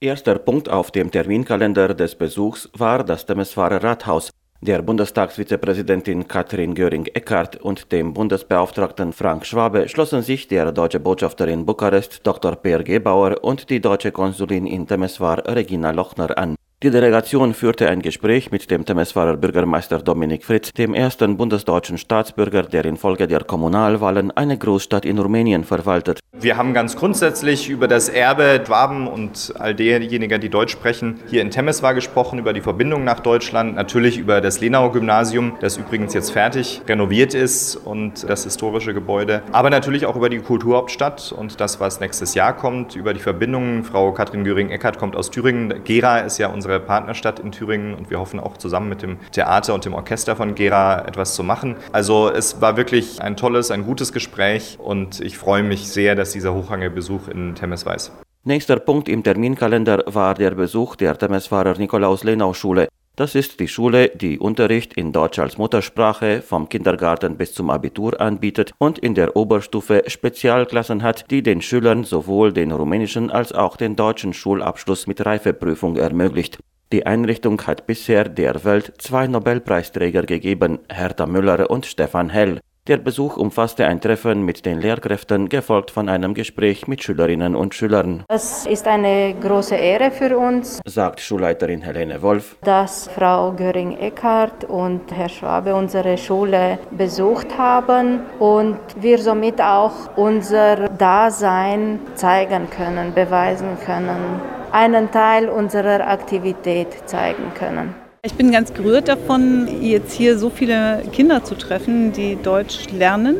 Erster Punkt auf dem Terminkalender des Besuchs war das Temeswarer Rathaus. Der Bundestagsvizepräsidentin Katrin Göring-Eckardt und dem Bundesbeauftragten Frank Schwabe schlossen sich der deutsche Botschafter in Bukarest Dr. Per Gebauer und die deutsche Konsulin in Temeswar Regina Lochner an. Die Delegation führte ein Gespräch mit dem Temeswarer Bürgermeister Dominik Fritz, dem ersten bundesdeutschen Staatsbürger, der infolge der Kommunalwahlen eine Großstadt in Rumänien verwaltet. Wir haben ganz grundsätzlich über das Erbe Schwaben und all derjenigen, die Deutsch sprechen, hier in Temeswar gesprochen, über die Verbindung nach Deutschland, natürlich über das Lenauer Gymnasium, das übrigens jetzt fertig renoviert ist und das historische Gebäude, aber natürlich auch über die Kulturhauptstadt und das, was nächstes Jahr kommt, über die Verbindungen. Frau Katrin Göring-Eckardt kommt aus Thüringen. Gera ist ja unsere Partnerstadt in Thüringen und wir hoffen auch zusammen mit dem Theater und dem Orchester von Gera etwas zu machen. Also es war wirklich ein tolles, ein gutes Gespräch und ich freue mich sehr, dass dieser hochrangige Besuch in Temesweiß. Nächster Punkt im Terminkalender war der Besuch der Temeswarer Nikolaus-Lenau-Schule. Das ist die Schule, die Unterricht in Deutsch als Muttersprache vom Kindergarten bis zum Abitur anbietet und in der Oberstufe Spezialklassen hat, die den Schülern sowohl den rumänischen als auch den deutschen Schulabschluss mit Reifeprüfung ermöglicht. Die Einrichtung hat bisher der Welt zwei Nobelpreisträger gegeben, Hertha Müller und Stefan Hell. Der Besuch umfasste ein Treffen mit den Lehrkräften, gefolgt von einem Gespräch mit Schülerinnen und Schülern. Es ist eine große Ehre für uns, sagt Schulleiterin Helene Wolf, dass Frau Göring-Eckardt und Herr Schwabe unsere Schule besucht haben und wir somit auch unser Dasein zeigen können, beweisen können, einen Teil unserer Aktivität zeigen können. Ich bin ganz gerührt davon, jetzt hier so viele Kinder zu treffen, die Deutsch lernen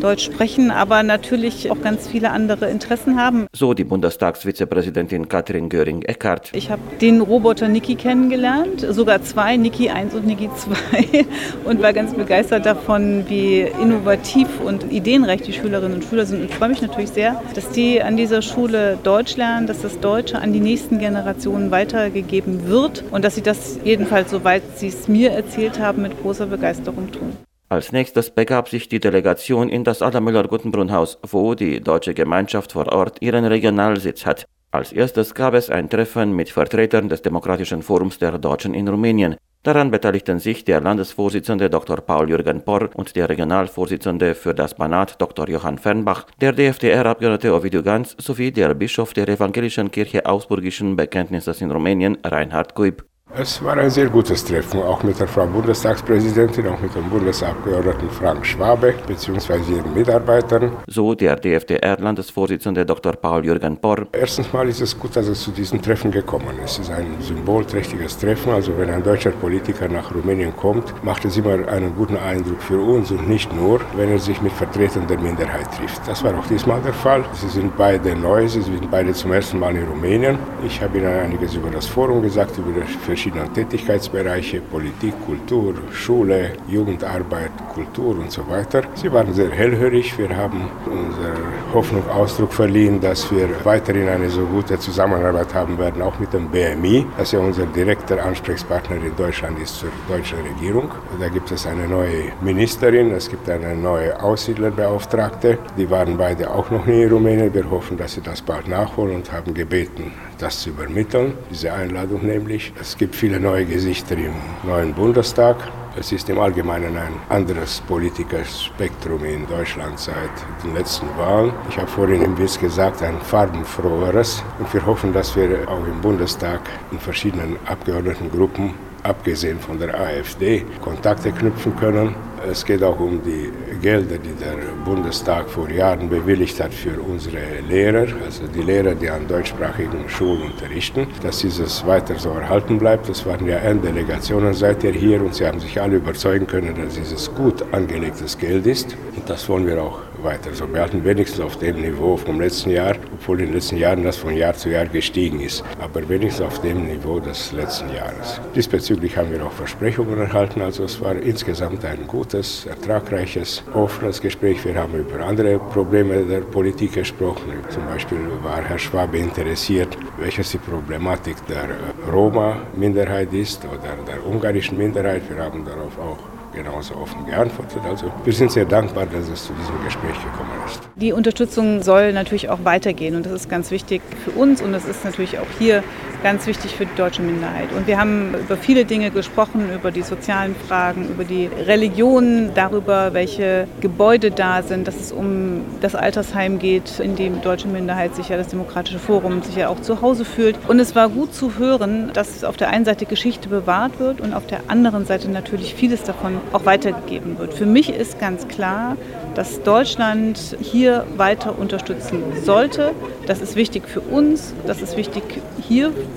Deutsch sprechen, aber natürlich auch ganz viele andere Interessen haben. So die Bundestagsvizepräsidentin Katrin Göring-Eckardt. Ich habe den Roboter Niki kennengelernt, sogar zwei, Niki 1 und Niki 2 und war ganz begeistert davon, wie innovativ und ideenreich die Schülerinnen und Schüler sind. Und freue mich natürlich sehr, dass die an dieser Schule Deutsch lernen, dass das Deutsche an die nächsten Generationen weitergegeben wird und dass sie das jedenfalls, soweit sie es mir erzählt haben, mit großer Begeisterung tun. Als nächstes begab sich die Delegation in das Adamüller-Guttenbrunn-Haus, wo die deutsche Gemeinschaft vor Ort ihren Regionalsitz hat. Als erstes gab es ein Treffen mit Vertretern des Demokratischen Forums der Deutschen in Rumänien. Daran beteiligten sich der Landesvorsitzende Dr. Paul-Jürgen Porr und der Regionalvorsitzende für das Banat Dr. Johann Fernbach, der DFDR-Abgeordnete Ovidiu Ganz sowie der Bischof der Evangelischen Kirche Augsburgischen Bekenntnisses in Rumänien, Reinhard Kuib. Es war ein sehr gutes Treffen, auch mit der Frau Bundestagspräsidentin, auch mit dem Bundesabgeordneten Frank Schwabe bzw. ihren Mitarbeitern. So der DFDR-Landesvorsitzende Dr. Paul-Jürgen Porr. Erstens mal ist es gut, dass es zu diesem Treffen gekommen ist. Es ist ein symbolträchtiges Treffen. Also wenn ein deutscher Politiker nach Rumänien kommt, macht es immer einen guten Eindruck für uns und nicht nur, wenn er sich mit Vertretern der Minderheit trifft. Das war auch diesmal der Fall. Sie sind beide neu, sie sind beide zum ersten Mal in Rumänien. Ich habe Ihnen einiges über das Forum gesagt, über die verschiedenen Tätigkeitsbereiche, Politik, Kultur, Schule, Jugendarbeit, Kultur und so weiter. Sie waren sehr hellhörig. Wir haben unserer Hoffnung Ausdruck verliehen, dass wir weiterhin eine so gute Zusammenarbeit haben werden, auch mit dem BMI, das ja unser direkter Ansprechpartner in Deutschland ist zur deutschen Regierung. Da gibt es eine neue Ministerin, es gibt eine neue Aussiedlerbeauftragte. Die waren beide auch noch nie in Rumänien. Wir hoffen, dass sie das bald nachholen und haben gebeten, das zu übermitteln, diese Einladung nämlich. Es gibt viele neue Gesichter im neuen Bundestag. Es ist im Allgemeinen ein anderes Politikerspektrum in Deutschland seit den letzten Wahlen. Ich habe vorhin im Witz gesagt, ein farbenfroheres. Und wir hoffen, dass wir auch im Bundestag in verschiedenen Abgeordnetengruppen, abgesehen von der AfD, Kontakte knüpfen können es geht auch um die Gelder, die der Bundestag vor Jahren bewilligt hat für unsere Lehrer, also die Lehrer, die an deutschsprachigen Schulen unterrichten, dass dieses weiter so erhalten bleibt. Das waren ja N-Delegationen seither hier und sie haben sich alle überzeugen können, dass dieses gut angelegtes Geld ist. Und das wollen wir auch weiter so behalten, wenigstens auf dem Niveau vom letzten Jahr, obwohl in den letzten Jahren das von Jahr zu Jahr gestiegen ist, aber wenigstens auf dem Niveau des letzten Jahres. Diesbezüglich haben wir auch Versprechungen erhalten, also es war insgesamt ein gutes, ertragreiches, offenes Gespräch. Wir haben über andere Probleme der Politik gesprochen. Zum Beispiel war Herr Schwabe interessiert, welches die Problematik der Roma-Minderheit ist oder der ungarischen Minderheit. Wir haben darauf auch genauso offen geantwortet. Also wir sind sehr dankbar, dass es zu diesem Gespräch gekommen ist. Die Unterstützung soll natürlich auch weitergehen und das ist ganz wichtig für uns und das ist natürlich auch hier ganz wichtig für die deutsche Minderheit. Und wir haben über viele Dinge gesprochen, über die sozialen Fragen, über die Religion, darüber, welche Gebäude da sind, dass es um das Altersheim geht, in dem die deutsche Minderheit sich ja das Demokratische Forum sich ja auch zu Hause fühlt. Und es war gut zu hören, dass auf der einen Seite Geschichte bewahrt wird und auf der anderen Seite natürlich vieles davon auch weitergegeben wird. Für mich ist ganz klar, dass Deutschland hier weiter unterstützen sollte. Das ist wichtig für uns, das ist wichtig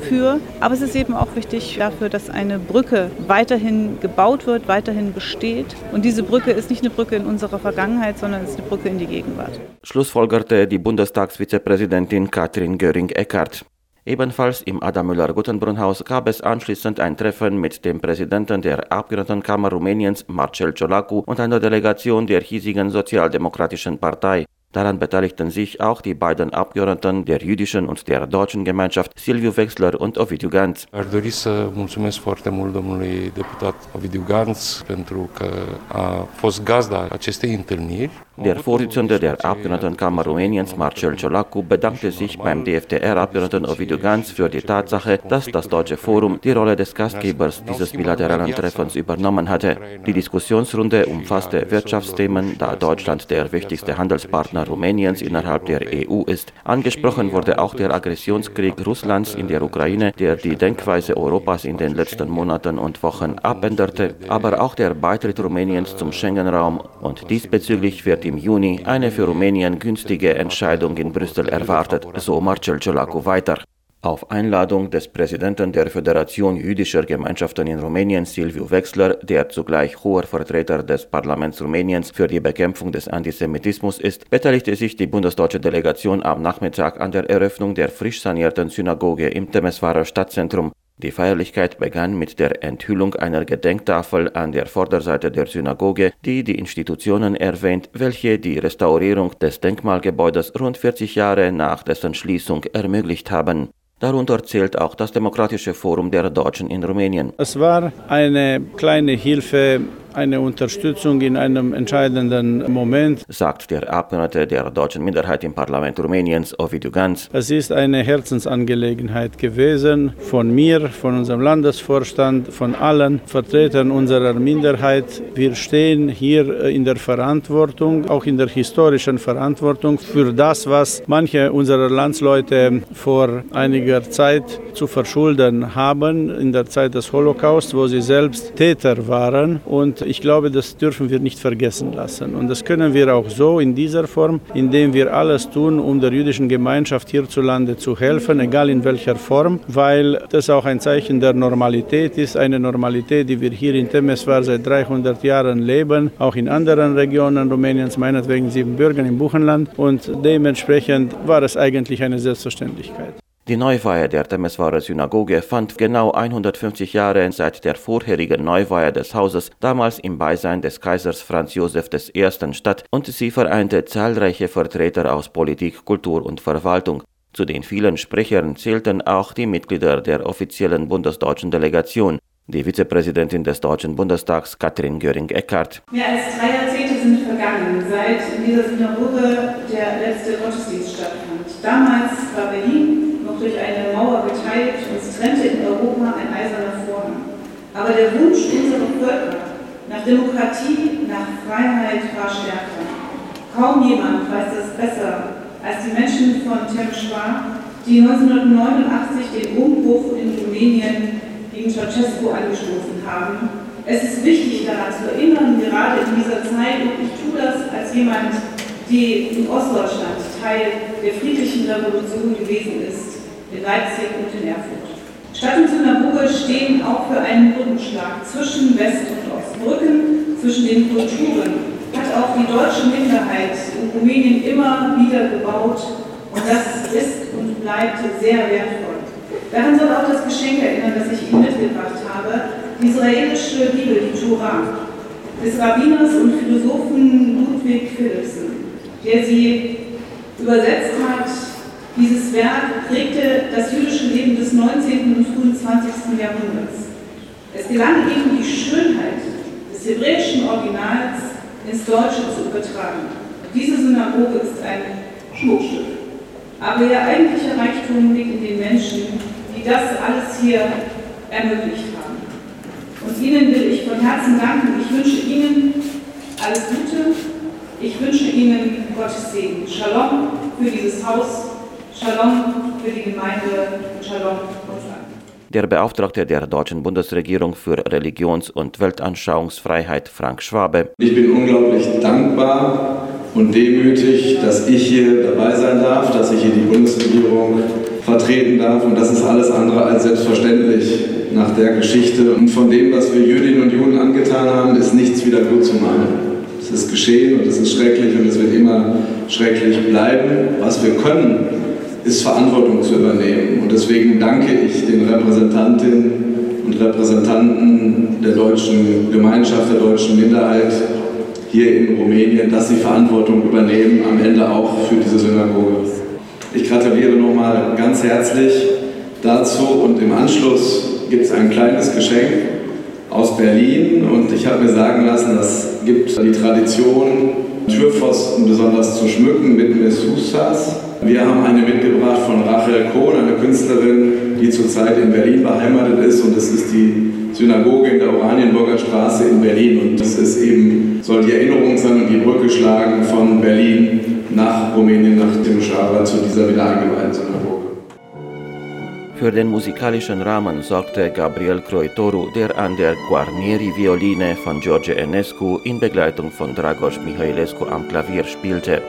hierfür, aber es ist eben auch wichtig dafür, dass eine Brücke weiterhin gebaut wird, weiterhin besteht. Und diese Brücke ist nicht eine Brücke in unserer Vergangenheit, sondern es ist eine Brücke in die Gegenwart. Schlussfolgerte die Bundestagsvizepräsidentin Katrin Göring-Eckardt. Ebenfalls im Adam Müller-Guttenbrunn-Haus gab es anschließend ein Treffen mit dem Präsidenten der Abgeordnetenkammer Rumäniens, Marcel Ciolacu, und einer Delegation der hiesigen Sozialdemokratischen Partei. Daran beteiligten sich auch die beiden Abgeordneten der jüdischen und der deutschen Gemeinschaft Silviu Wechsler und Ovidiu Ganz. Aș dori să mulțumesc foarte mult domnului deputat Ovidiu Ganz pentru că a fost gazda acestei întâlniri. Der Vorsitzende der Abgeordnetenkammer Rumäniens, Marcel Ciolacu, bedankte sich beim DFDR-Abgeordneten Ovidiu Ganz für die Tatsache, dass das Deutsche Forum die Rolle des Gastgebers dieses bilateralen Treffens übernommen hatte. Die Diskussionsrunde umfasste Wirtschaftsthemen, da Deutschland der wichtigste Handelspartner Rumäniens innerhalb der EU ist. Angesprochen wurde auch der Aggressionskrieg Russlands in der Ukraine, der die Denkweise Europas in den letzten Monaten und Wochen abänderte, aber auch der Beitritt Rumäniens zum Schengen-Raum und diesbezüglich wird im Juni eine für Rumänien günstige Entscheidung in Brüssel erwartet, so Marcel Ciolacu weiter. Auf Einladung des Präsidenten der Föderation jüdischer Gemeinschaften in Rumänien, Silviu Wechsler, der zugleich hoher Vertreter des Parlaments Rumäniens für die Bekämpfung des Antisemitismus ist, beteiligte sich die bundesdeutsche Delegation am Nachmittag an der Eröffnung der frisch sanierten Synagoge im Temeswarer Stadtzentrum. Die Feierlichkeit begann mit der Enthüllung einer Gedenktafel an der Vorderseite der Synagoge, die die Institutionen erwähnt, welche die Restaurierung des Denkmalgebäudes rund 40 Jahre nach dessen Schließung ermöglicht haben. Darunter zählt auch das Demokratische Forum der Deutschen in Rumänien. Es war eine kleine Hilfe eine Unterstützung in einem entscheidenden Moment, sagt der Abgeordnete der deutschen Minderheit im Parlament Rumäniens, Ovidiu Ganz. Es ist eine Herzensangelegenheit gewesen von mir, von unserem Landesvorstand, von allen Vertretern unserer Minderheit. Wir stehen hier in der Verantwortung, auch in der historischen Verantwortung für das, was manche unserer Landsleute vor einiger Zeit zu verschulden haben, in der Zeit des Holocaust, wo sie selbst Täter waren. Und ich glaube, das dürfen wir nicht vergessen lassen. Und das können wir auch so in dieser Form, indem wir alles tun, um der jüdischen Gemeinschaft hierzulande zu helfen, egal in welcher Form, weil das auch ein Zeichen der Normalität ist, eine Normalität, die wir hier in Temeswar seit 300 Jahren leben, auch in anderen Regionen Rumäniens, meinetwegen Siebenbürgen im Buchenland. Und dementsprechend war es eigentlich eine Selbstverständlichkeit. Die Neuweihe der Temeswarer Synagoge fand genau 150 Jahre seit der vorherigen Neuweihe des Hauses, damals im Beisein des Kaisers Franz Josef I. statt und sie vereinte zahlreiche Vertreter aus Politik, Kultur und Verwaltung. Zu den vielen Sprechern zählten auch die Mitglieder der offiziellen bundesdeutschen Delegation. Die Vizepräsidentin des Deutschen Bundestags, Katrin Göring-Eckardt. Mehr als drei Jahrzehnte sind vergangen, seit in dieser Synagoge der letzte Gottesdienst stattfand. Damals war Berlin durch eine Mauer geteilt und es trennte in Europa ein eiserner Vorhang. Aber der Wunsch unserer Völker nach Demokratie, nach Freiheit war stärker. Kaum jemand weiß das besser als die Menschen von Temschwar, die 1989 den Umbruch in Rumänien gegen Ceausescu angestoßen haben. Es ist wichtig daran zu erinnern, gerade in dieser Zeit, und ich tue das als jemand, die in Ostdeutschland Teil der friedlichen Revolution gewesen ist, in Leipzig und in Erfurt. Stadt und Synagoge stehen auch für einen Brückenschlag zwischen West und Ost. Brücken zwischen den Kulturen hat auch die deutsche Minderheit in Rumänien immer wieder gebaut und das ist und bleibt sehr wertvoll. Daran soll auch das Geschenk erinnern, das ich Ihnen mitgebracht habe, die israelische Bibel, die Torah, des Rabbiners und Philosophen Ludwig Philipsen, der sie übersetzt hat dieses Werk prägte das jüdische Leben des 19. und frühen 20. Jahrhunderts. Es gelang ihm, die Schönheit des hebräischen Originals ins Deutsche zu übertragen. Diese Synagoge ist ein Schmuckstück. Aber ihr eigentlicher Reichtum liegt in den Menschen, die das alles hier ermöglicht haben. Und Ihnen will ich von Herzen danken. Ich wünsche Ihnen alles Gute. Ich wünsche Ihnen Gottes Segen. Shalom für dieses Haus, Shalom für die Gemeinde und Shalom allen. Der Beauftragte der deutschen Bundesregierung für Religions- und Weltanschauungsfreiheit, Frank Schwabe. Ich bin unglaublich dankbar und demütig, dass ich hier dabei sein darf, dass ich hier die Bundesregierung vertreten darf. Und das ist alles andere als selbstverständlich nach der Geschichte. Und von dem, was wir Jüdinnen und Juden angetan haben, ist nichts wieder gut zu machen. Es ist geschehen und es ist schrecklich und es wird immer schrecklich bleiben. Was wir können, ist Verantwortung zu übernehmen. Und deswegen danke ich den Repräsentantinnen und Repräsentanten der deutschen Gemeinschaft, der deutschen Minderheit hier in Rumänien, dass sie Verantwortung übernehmen, am Ende auch für diese Synagoge. Ich gratuliere nochmal ganz herzlich dazu und im Anschluss gibt es ein kleines Geschenk aus Berlin und ich habe mir sagen lassen, es gibt die Tradition, Türpfosten besonders zu schmücken mit Messusas. Wir haben eine mitgebracht von Rachel Kohn, eine Künstlerin, die zurzeit in Berlin beheimatet ist und es ist die Synagoge in der Oranienburger Straße in Berlin und das ist eben, soll die Erinnerung sein und die Brücke schlagen von Berlin nach Rumänien, nach Timișoara zu dieser wieder eingeweihten Synagoge. Für den musikalischen Rahmen sorgte Gabriel Croitoru, der an der Guarnieri-Violine von George Enescu in Begleitung von Dragos Mihailescu am Klavier spielte.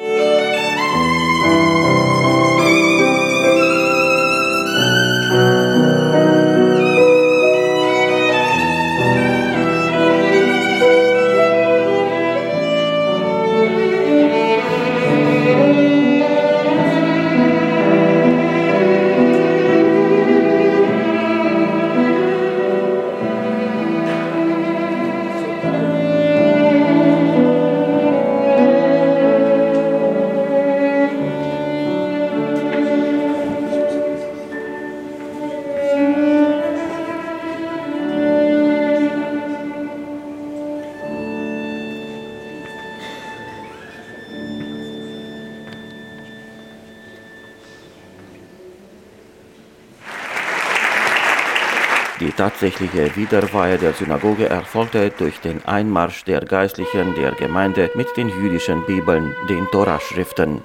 Tatsächliche Wiederweihe der Synagoge erfolgte durch den Einmarsch der Geistlichen der Gemeinde mit den jüdischen Bibeln, den Toraschriften.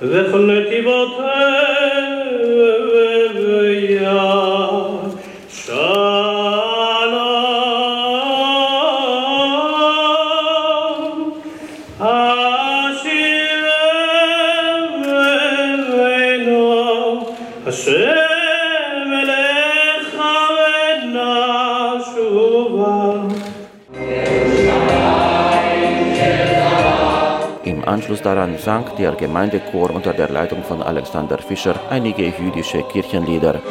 Im Anschluss daran sang der Gemeindechor unter der Leitung von Alexander Fischer einige jüdische Kirchenlieder.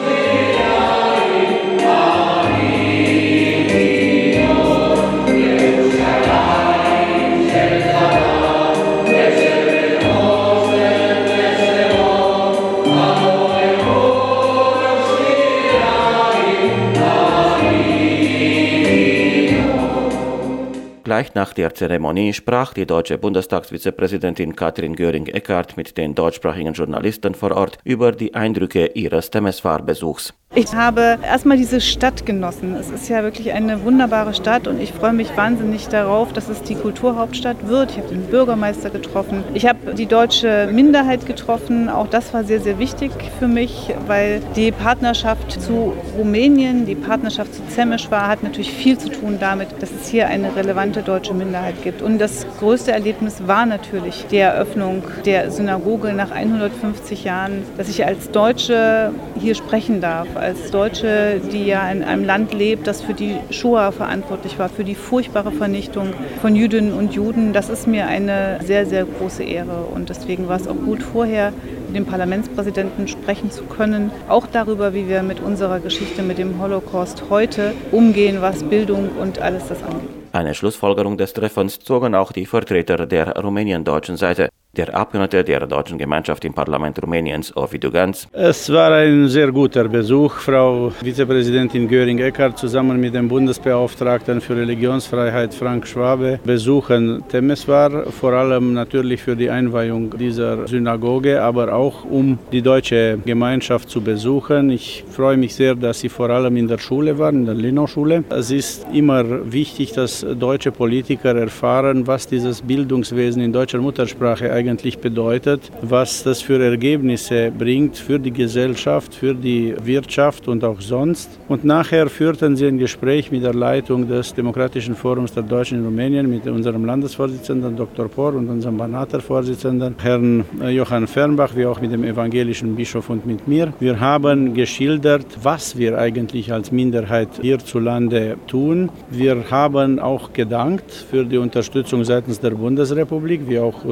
Gleich nach der Zeremonie sprach die deutsche Bundestagsvizepräsidentin Katrin Göring-Eckardt mit den deutschsprachigen Journalisten vor Ort über die Eindrücke ihres Temeswar-Besuchs. Ich habe erstmal diese Stadt genossen. Es ist ja wirklich eine wunderbare Stadt und ich freue mich wahnsinnig darauf, dass es die Kulturhauptstadt wird. Ich habe den Bürgermeister getroffen. Ich habe die deutsche Minderheit getroffen. Auch das war sehr, sehr wichtig für mich, weil die Partnerschaft zu Rumänien, die Partnerschaft zu Zemešvar hat natürlich viel zu tun damit, dass es hier eine relevante deutsche Minderheit gibt. Und das größte Erlebnis war natürlich die Eröffnung der Synagoge nach 150 Jahren, dass ich als Deutsche hier sprechen darf als Deutsche, die ja in einem Land lebt, das für die Shoah verantwortlich war, für die furchtbare Vernichtung von Jüdinnen und Juden. Das ist mir eine sehr, sehr große Ehre. Und deswegen war es auch gut, vorher mit dem Parlamentspräsidenten sprechen zu können, auch darüber, wie wir mit unserer Geschichte, mit dem Holocaust heute umgehen, was Bildung und alles das angeht. Eine Schlussfolgerung des Treffens zogen auch die Vertreter der rumäniendeutschen Seite. Der Abgeordnete der deutschen Gemeinschaft im Parlament Rumäniens, Ovidiu Ganz. Es war ein sehr guter Besuch. Frau Vizepräsidentin Göring-Eckardt zusammen mit dem Bundesbeauftragten für Religionsfreiheit Frank Schwabe besuchen Temeswar, vor allem natürlich für die Einweihung dieser Synagoge, aber auch um die deutsche Gemeinschaft zu besuchen. Ich freue mich sehr, dass Sie vor allem in der Schule waren, in der Linau-Schule. Es ist immer wichtig, dass deutsche Politiker erfahren, was dieses Bildungswesen in deutscher Muttersprache eigentlich bedeutet, was das für Ergebnisse bringt für die Gesellschaft, für die Wirtschaft und auch sonst. Und nachher führten sie ein Gespräch mit der Leitung des Demokratischen Forums der Deutschen in Rumänien mit unserem Landesvorsitzenden Dr. Por und unserem Banater-Vorsitzenden Herrn Johann Fernbach, wie auch mit dem evangelischen Bischof und mit mir. Wir haben geschildert, was wir eigentlich als Minderheit hierzulande tun. Wir haben auch gedankt für die Unterstützung seitens der Bundesrepublik, wie auch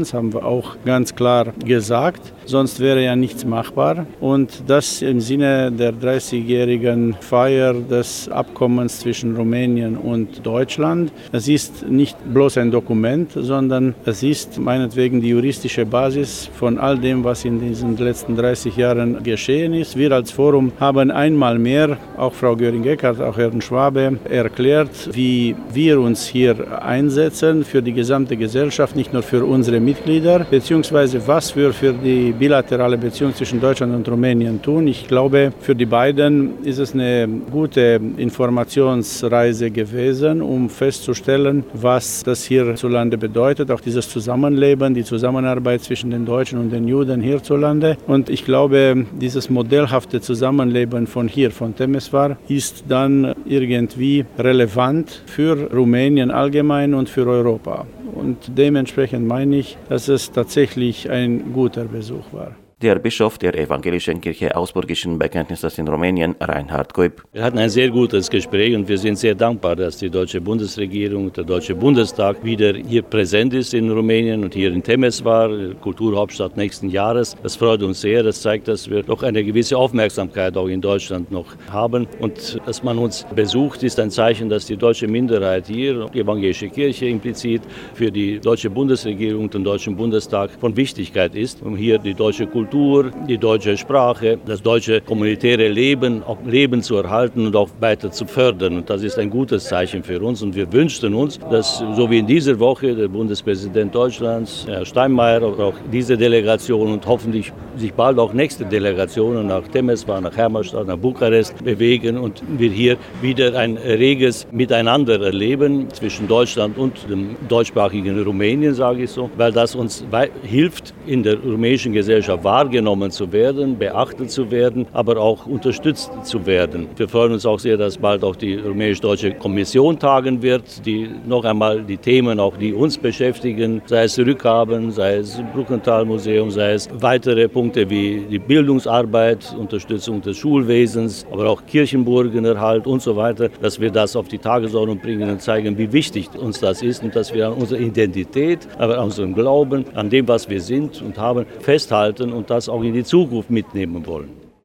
Rumäniens, haben wir auch ganz klar gesagt. Sonst wäre ja nichts machbar. Und das im Sinne der 30-jährigen Feier des Abkommens zwischen Rumänien und Deutschland. Es ist nicht bloß ein Dokument, sondern es ist meinetwegen die juristische Basis von all dem, was in diesen letzten 30 Jahren geschehen ist. Wir als Forum haben einmal mehr, auch Frau Göring-Eckardt, auch Herrn Schwabe, erklärt, wie wir uns hier einsetzen für die gesamte Gesellschaft, nicht nur für unsere Mitglieder, beziehungsweise was wir für die bilaterale Beziehung zwischen Deutschland und Rumänien tun. Ich glaube, für die beiden ist es eine gute Informationsreise gewesen, um festzustellen, was das hierzulande bedeutet, auch dieses Zusammenleben, die Zusammenarbeit zwischen den Deutschen und den Juden hierzulande. Und ich glaube, dieses modellhafte Zusammenleben von hier, von Temeswar, ist dann irgendwie relevant für Rumänien allgemein und für Europa. Und dementsprechend meine ich, dass es tatsächlich ein guter Besuch war der Bischof der Evangelischen Kirche Augsburgischen Bekenntnisses in Rumänien, Reinhard Kuip. Wir hatten ein sehr gutes Gespräch und wir sind sehr dankbar, dass die deutsche Bundesregierung, der Deutsche Bundestag wieder hier präsent ist in Rumänien und hier in Temeswar, Kulturhauptstadt nächsten Jahres. Das freut uns sehr. Das zeigt, dass wir doch eine gewisse Aufmerksamkeit auch in Deutschland noch haben. Und dass man uns besucht, ist ein Zeichen, dass die deutsche Minderheit hier, die evangelische Kirche implizit, für die deutsche Bundesregierung und den Deutschen Bundestag von Wichtigkeit ist, um hier die deutsche Kultur Kultur, die deutsche Sprache, das deutsche kommunitäre Leben, auch Leben zu erhalten und auch weiter zu fördern. Und das ist ein gutes Zeichen für uns. Und wir wünschten uns, dass so wie in dieser Woche der Bundespräsident Deutschlands, Herr Steinmeier, auch diese Delegation und hoffentlich sich bald auch nächste Delegationen nach Temeswar, nach Hermannstadt, nach Bukarest bewegen und wir hier wieder ein reges Miteinander erleben zwischen Deutschland und dem deutschsprachigen Rumänien, sage ich so, weil das uns hilft, in der rumänischen Gesellschaft wahr wahrgenommen zu werden, beachtet zu werden, aber auch unterstützt zu werden. Wir freuen uns auch sehr, dass bald auch die rumänisch-deutsche Kommission tagen wird, die noch einmal die Themen, auch die uns beschäftigen, sei es Rückhaben, sei es Bruckenthal-Museum, sei es weitere Punkte wie die Bildungsarbeit, Unterstützung des Schulwesens, aber auch Kirchenburgenerhalt und so weiter, dass wir das auf die Tagesordnung bringen und zeigen, wie wichtig uns das ist und dass wir an unserer Identität, aber an unserem Glauben, an dem, was wir sind und haben, festhalten und das auch in die Zukunft mitnehmen wollen.